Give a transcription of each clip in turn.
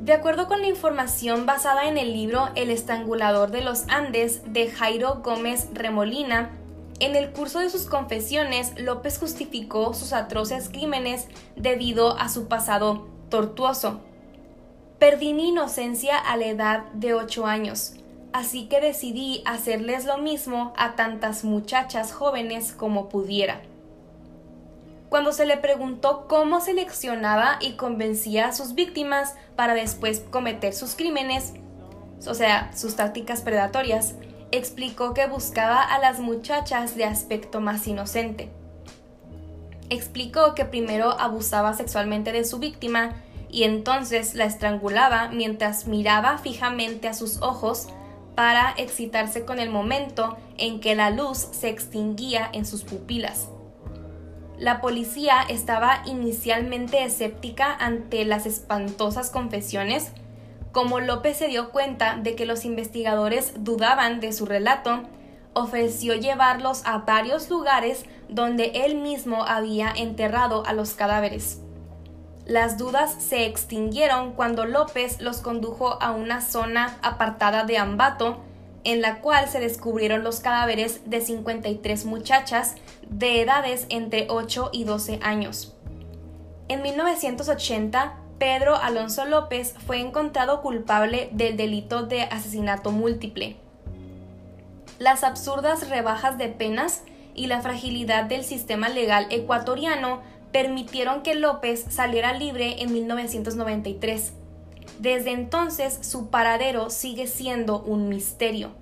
De acuerdo con la información basada en el libro El estrangulador de los Andes de Jairo Gómez Remolina, en el curso de sus confesiones López justificó sus atroces crímenes debido a su pasado tortuoso. Perdí mi inocencia a la edad de 8 años, así que decidí hacerles lo mismo a tantas muchachas jóvenes como pudiera. Cuando se le preguntó cómo seleccionaba y convencía a sus víctimas para después cometer sus crímenes, o sea, sus tácticas predatorias, explicó que buscaba a las muchachas de aspecto más inocente. Explicó que primero abusaba sexualmente de su víctima y entonces la estrangulaba mientras miraba fijamente a sus ojos para excitarse con el momento en que la luz se extinguía en sus pupilas. La policía estaba inicialmente escéptica ante las espantosas confesiones. Como López se dio cuenta de que los investigadores dudaban de su relato, ofreció llevarlos a varios lugares donde él mismo había enterrado a los cadáveres. Las dudas se extinguieron cuando López los condujo a una zona apartada de Ambato, en la cual se descubrieron los cadáveres de 53 muchachas de edades entre 8 y 12 años. En 1980, Pedro Alonso López fue encontrado culpable del delito de asesinato múltiple. Las absurdas rebajas de penas y la fragilidad del sistema legal ecuatoriano permitieron que López saliera libre en 1993. Desde entonces su paradero sigue siendo un misterio.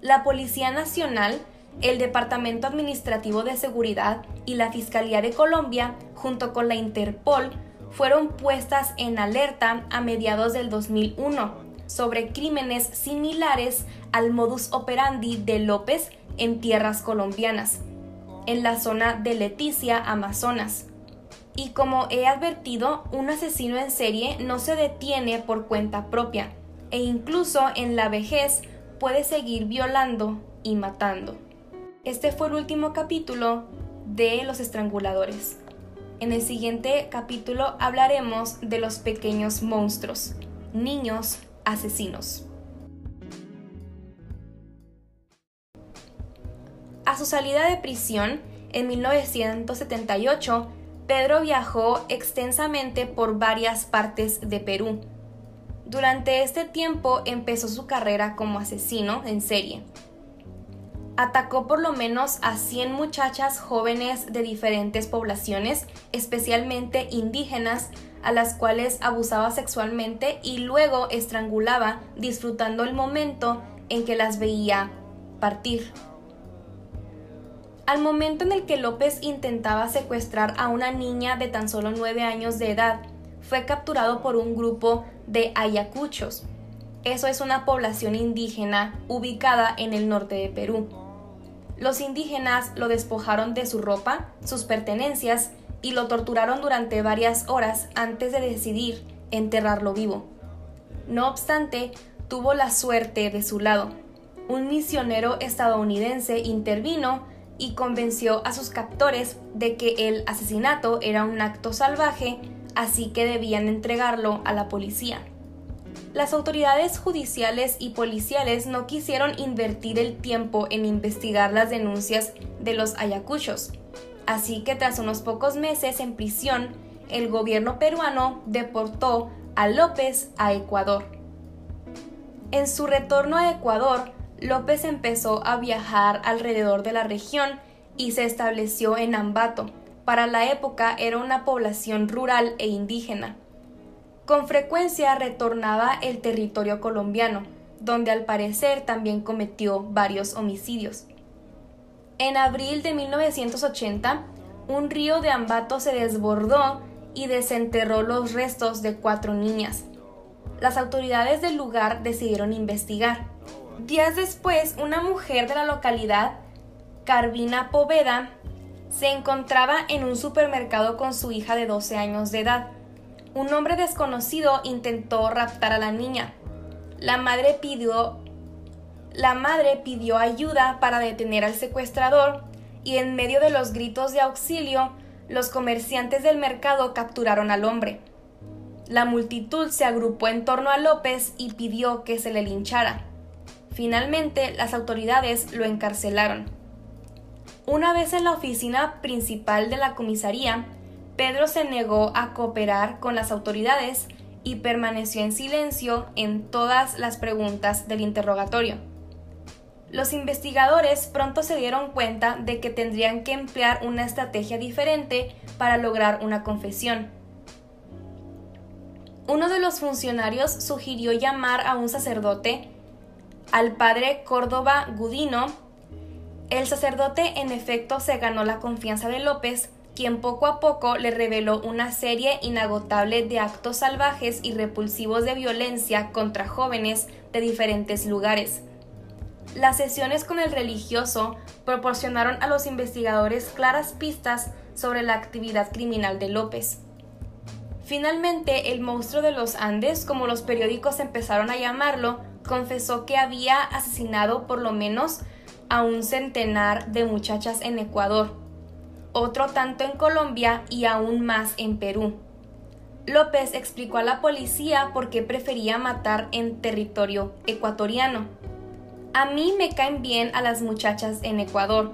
La Policía Nacional, el Departamento Administrativo de Seguridad y la Fiscalía de Colombia, junto con la Interpol, fueron puestas en alerta a mediados del 2001 sobre crímenes similares al modus operandi de López en tierras colombianas, en la zona de Leticia, Amazonas. Y como he advertido, un asesino en serie no se detiene por cuenta propia, e incluso en la vejez puede seguir violando y matando. Este fue el último capítulo de Los Estranguladores. En el siguiente capítulo hablaremos de los pequeños monstruos, niños asesinos. A su salida de prisión, en 1978, Pedro viajó extensamente por varias partes de Perú. Durante este tiempo empezó su carrera como asesino en serie. Atacó por lo menos a 100 muchachas jóvenes de diferentes poblaciones, especialmente indígenas, a las cuales abusaba sexualmente y luego estrangulaba disfrutando el momento en que las veía partir. Al momento en el que López intentaba secuestrar a una niña de tan solo 9 años de edad, fue capturado por un grupo de ayacuchos. Eso es una población indígena ubicada en el norte de Perú. Los indígenas lo despojaron de su ropa, sus pertenencias y lo torturaron durante varias horas antes de decidir enterrarlo vivo. No obstante, tuvo la suerte de su lado. Un misionero estadounidense intervino y convenció a sus captores de que el asesinato era un acto salvaje, así que debían entregarlo a la policía. Las autoridades judiciales y policiales no quisieron invertir el tiempo en investigar las denuncias de los ayacuchos, así que tras unos pocos meses en prisión, el gobierno peruano deportó a López a Ecuador. En su retorno a Ecuador, López empezó a viajar alrededor de la región y se estableció en Ambato. Para la época era una población rural e indígena. Con frecuencia retornaba el territorio colombiano, donde al parecer también cometió varios homicidios. En abril de 1980, un río de Ambato se desbordó y desenterró los restos de cuatro niñas. Las autoridades del lugar decidieron investigar. Días después, una mujer de la localidad, Carvina Poveda, se encontraba en un supermercado con su hija de 12 años de edad. Un hombre desconocido intentó raptar a la niña. La madre pidió la madre pidió ayuda para detener al secuestrador y en medio de los gritos de auxilio, los comerciantes del mercado capturaron al hombre. La multitud se agrupó en torno a López y pidió que se le linchara. Finalmente, las autoridades lo encarcelaron. Una vez en la oficina principal de la comisaría, Pedro se negó a cooperar con las autoridades y permaneció en silencio en todas las preguntas del interrogatorio. Los investigadores pronto se dieron cuenta de que tendrían que emplear una estrategia diferente para lograr una confesión. Uno de los funcionarios sugirió llamar a un sacerdote, al padre Córdoba Gudino. El sacerdote en efecto se ganó la confianza de López quien poco a poco le reveló una serie inagotable de actos salvajes y repulsivos de violencia contra jóvenes de diferentes lugares. Las sesiones con el religioso proporcionaron a los investigadores claras pistas sobre la actividad criminal de López. Finalmente, el monstruo de los Andes, como los periódicos empezaron a llamarlo, confesó que había asesinado por lo menos a un centenar de muchachas en Ecuador, otro tanto en Colombia y aún más en Perú. López explicó a la policía por qué prefería matar en territorio ecuatoriano. A mí me caen bien a las muchachas en Ecuador.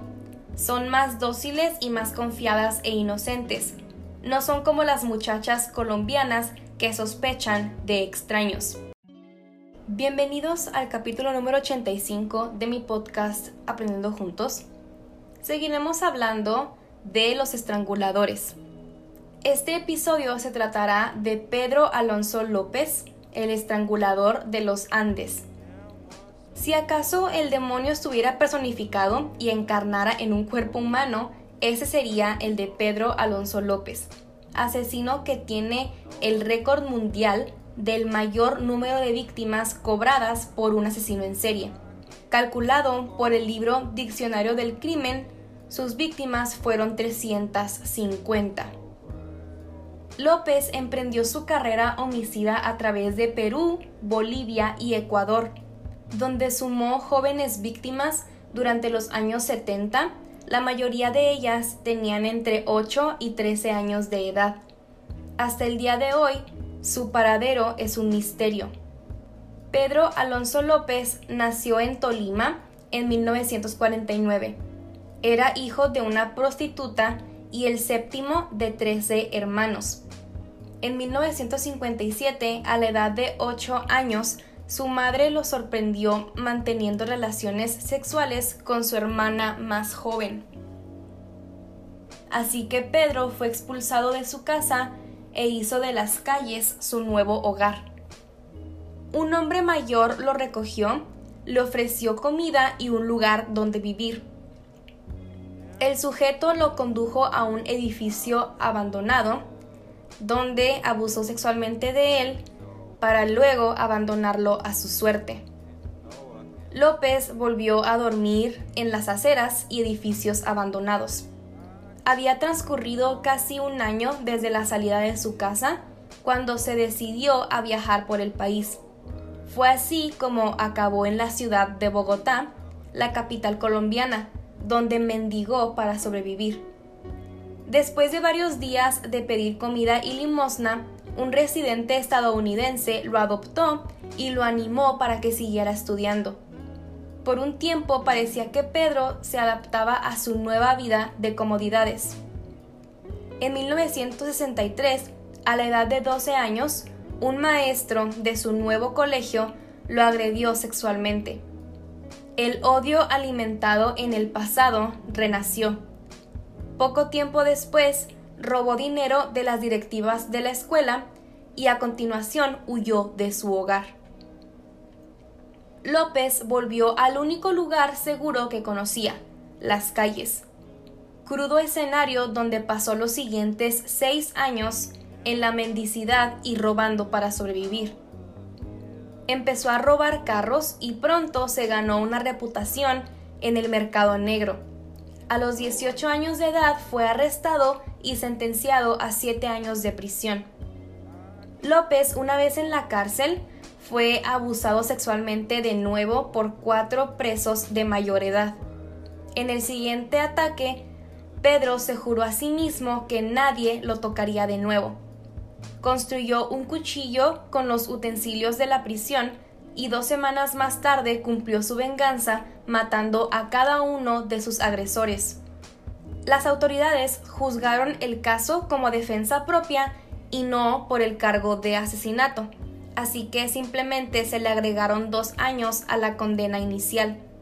Son más dóciles y más confiadas e inocentes. No son como las muchachas colombianas que sospechan de extraños. Bienvenidos al capítulo número 85 de mi podcast Aprendiendo Juntos. Seguiremos hablando de los estranguladores. Este episodio se tratará de Pedro Alonso López, el estrangulador de los Andes. Si acaso el demonio estuviera personificado y encarnara en un cuerpo humano, ese sería el de Pedro Alonso López, asesino que tiene el récord mundial del mayor número de víctimas cobradas por un asesino en serie, calculado por el libro Diccionario del Crimen sus víctimas fueron 350. López emprendió su carrera homicida a través de Perú, Bolivia y Ecuador, donde sumó jóvenes víctimas durante los años 70, la mayoría de ellas tenían entre 8 y 13 años de edad. Hasta el día de hoy, su paradero es un misterio. Pedro Alonso López nació en Tolima en 1949 era hijo de una prostituta y el séptimo de 13 hermanos. En 1957, a la edad de 8 años, su madre lo sorprendió manteniendo relaciones sexuales con su hermana más joven. Así que Pedro fue expulsado de su casa e hizo de las calles su nuevo hogar. Un hombre mayor lo recogió, le ofreció comida y un lugar donde vivir. El sujeto lo condujo a un edificio abandonado, donde abusó sexualmente de él para luego abandonarlo a su suerte. López volvió a dormir en las aceras y edificios abandonados. Había transcurrido casi un año desde la salida de su casa cuando se decidió a viajar por el país. Fue así como acabó en la ciudad de Bogotá, la capital colombiana, donde mendigó para sobrevivir. Después de varios días de pedir comida y limosna, un residente estadounidense lo adoptó y lo animó para que siguiera estudiando. Por un tiempo parecía que Pedro se adaptaba a su nueva vida de comodidades. En 1963, a la edad de 12 años, un maestro de su nuevo colegio lo agredió sexualmente. El odio alimentado en el pasado renació. Poco tiempo después, robó dinero de las directivas de la escuela y a continuación huyó de su hogar. López volvió al único lugar seguro que conocía, las calles. Crudo escenario donde pasó los siguientes seis años en la mendicidad y robando para sobrevivir empezó a robar carros y pronto se ganó una reputación en el mercado negro. A los 18 años de edad fue arrestado y sentenciado a 7 años de prisión. López, una vez en la cárcel, fue abusado sexualmente de nuevo por cuatro presos de mayor edad. En el siguiente ataque, Pedro se juró a sí mismo que nadie lo tocaría de nuevo. construyó un cuchillo con los utensilios de la prisión y dos semanas más tarde cumplió su venganza matando a cada uno de sus agresores. Las autoridades juzgaron el caso como defensa propia y no por el cargo de asesinato, así que simplemente se le agregaron dos años a la condena inicial.